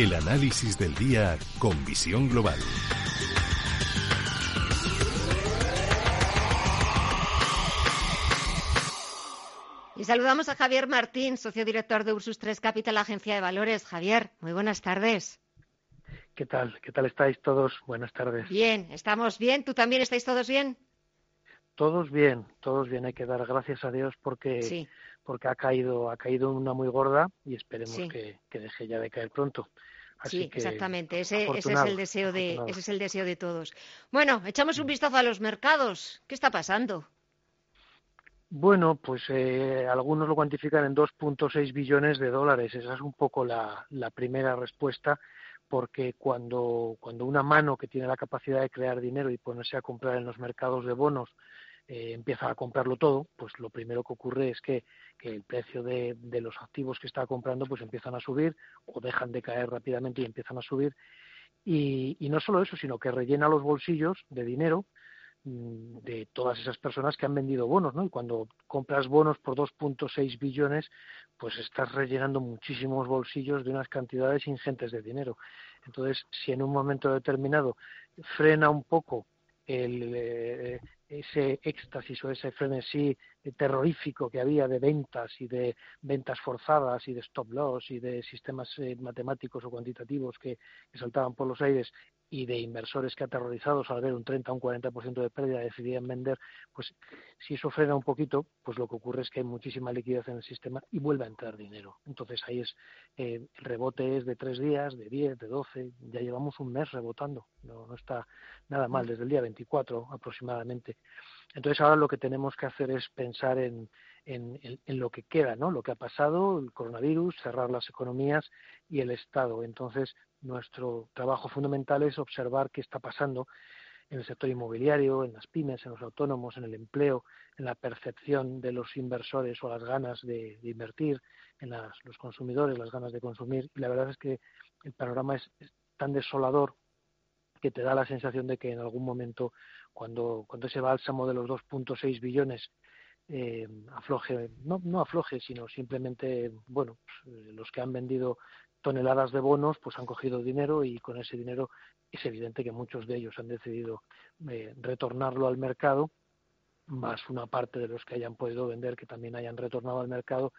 El análisis del día con visión global. Y saludamos a Javier Martín, socio director de Ursus 3 Capital, agencia de valores. Javier, muy buenas tardes. ¿Qué tal? ¿Qué tal estáis todos? Buenas tardes. Bien, estamos bien. ¿Tú también estáis todos bien? Todos bien, todos bien. Hay que dar gracias a Dios porque, porque ha caído, ha caído una muy gorda y esperemos que, deje ya de caer pronto. sí, exactamente. Ese, es el deseo de, ese es el deseo de todos. Bueno, echamos un vistazo a los mercados. ¿Qué está pasando? Bueno, pues eh, algunos lo cuantifican en 2.6 billones de dólares. Esa es un poco la, primera respuesta, porque cuando, cuando una mano que tiene la capacidad de crear dinero y ponerse a comprar en los mercados de bonos eh, empieza a comprarlo todo, pues lo primero que ocurre es que, el precio de, los activos que está comprando pues empiezan a subir o dejan de caer rápidamente y empiezan a subir. Y, y no solo eso, sino que rellena los bolsillos de dinero Mm, de todas esas personas que han vendido bonos, ¿no? Y cuando compras bonos por 2.6 billones, pues estás rellenando muchísimos bolsillos de unas cantidades ingentes de dinero. Entonces, si en un momento determinado frena un poco el, eh, ese éxtasis o ese frenesí terrorífico que había de ventas y de ventas forzadas y de stop loss y de sistemas eh, matemáticos o cuantitativos que saltaban por los aires y de inversores que aterrorizados al ver un 30 o un 40% de pérdida decidían vender, pues si eso frena un poquito, pues lo que ocurre es que hay muchísima liquidez en el sistema y vuelve a entrar dinero. Entonces ahí es, eh, el rebote es de tres días, de 10, de 12, ya llevamos un mes rebotando, no, no está nada mal, desde el día 24 aproximadamente. Entonces ahora lo que tenemos que hacer es pensar en, en, lo que queda, ¿no? Lo que ha pasado, el coronavirus, cerrar las economías y el Estado. Entonces, nuestro trabajo fundamental es observar qué está pasando en el sector inmobiliario, en las pymes, en los autónomos, en el empleo, en la percepción de los inversores o las ganas de, invertir, en los consumidores, las ganas de consumir. Y la verdad es que el panorama es, tan desolador que te da la sensación de que en algún momento, cuando, cuando ese bálsamo de los 2.6 billones eh, afloje, no, no afloje, sino simplemente, bueno, pues, eh, los que han vendido toneladas de bonos, pues han cogido dinero y con ese dinero es evidente que muchos de ellos han decidido eh, retornarlo al mercado, más una parte de los que hayan podido vender que también hayan retornado al mercado,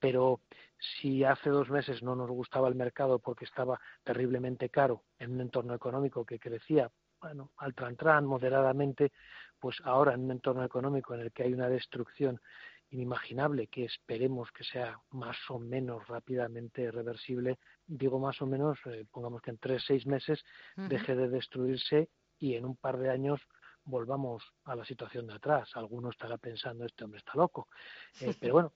pero si hace dos meses no nos gustaba el mercado porque estaba terriblemente caro en un entorno económico que crecía, bueno, al tran moderadamente, pues ahora en un entorno económico en el que hay una destrucción inimaginable que esperemos que sea más o menos rápidamente reversible, digo más o menos, eh, pongamos que en tres, seis meses deje de destruirse y en un par de años volvamos a la situación de atrás. Alguno estará pensando, este hombre está loco. Eh, pero bueno,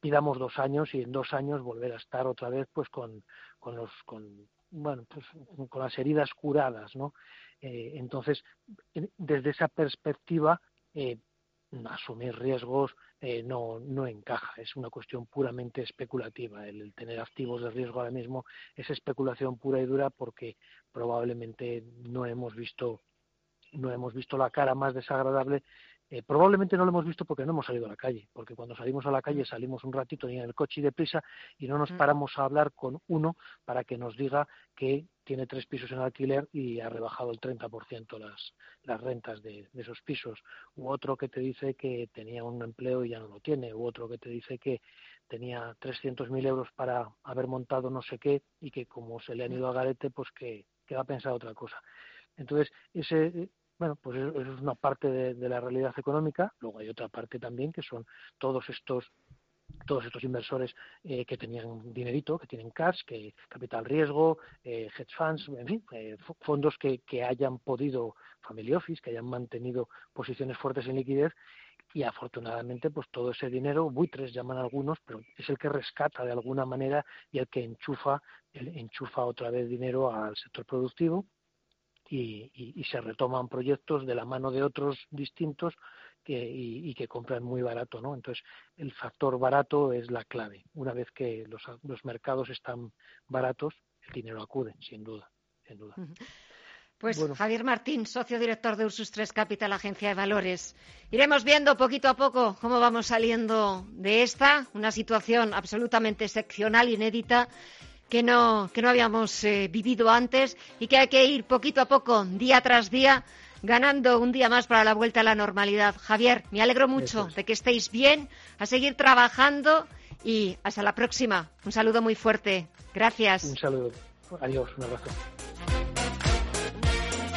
pidamos dos años y en dos años volver a estar otra vez pues con, con los con bueno pues con las heridas curadas no eh, entonces desde esa perspectiva eh, asumir riesgos eh, no, no encaja, es una cuestión puramente especulativa. El, tener activos de riesgo ahora mismo es especulación pura y dura porque probablemente no hemos visto no hemos visto la cara más desagradable eh, probablemente no lo hemos visto porque no hemos salido a la calle, porque cuando salimos a la calle mm. salimos un ratito en el coche y deprisa y no nos mm. paramos a hablar con uno para que nos diga que tiene tres pisos en alquiler y ha rebajado el 30% las, las rentas de, esos pisos, u otro que te dice que tenía un empleo y ya no lo tiene, u otro que te dice que tenía 300.000 euros para haber montado no sé qué y que como se le han mm. ido a garete, pues que, que va a pensar otra cosa. Entonces, ese, bueno, pues eso, es una parte de, la realidad económica. Luego hay otra parte también que son todos estos todos estos inversores eh, que tenían dinerito, que tienen cash, que capital riesgo, eh, hedge funds, en fin, eh, fondos que, que hayan podido, family office, que hayan mantenido posiciones fuertes en liquidez y afortunadamente pues todo ese dinero buitres llaman algunos pero es el que rescata de alguna manera y el que enchufa enchufa otra vez dinero al sector productivo y, y, se retoman proyectos de la mano de otros distintos que, y, que compran muy barato, ¿no? Entonces, el factor barato es la clave. Una vez que los, los mercados están baratos, el dinero acude, sin duda, sin duda. Pues Javier Martín, socio director de Ursus 3 Capital, agencia de valores. Iremos viendo poquito a poco cómo vamos saliendo de esta, una situación absolutamente excepcional, inédita, que no, que no habíamos eh, vivido antes y que hay que ir poquito a poco, día tras día, ganando un día más para la vuelta a la normalidad. Javier, me alegro mucho de que estéis bien, a seguir trabajando y hasta la próxima. Un saludo muy fuerte. Gracias. Un saludo. Adiós. Un abrazo.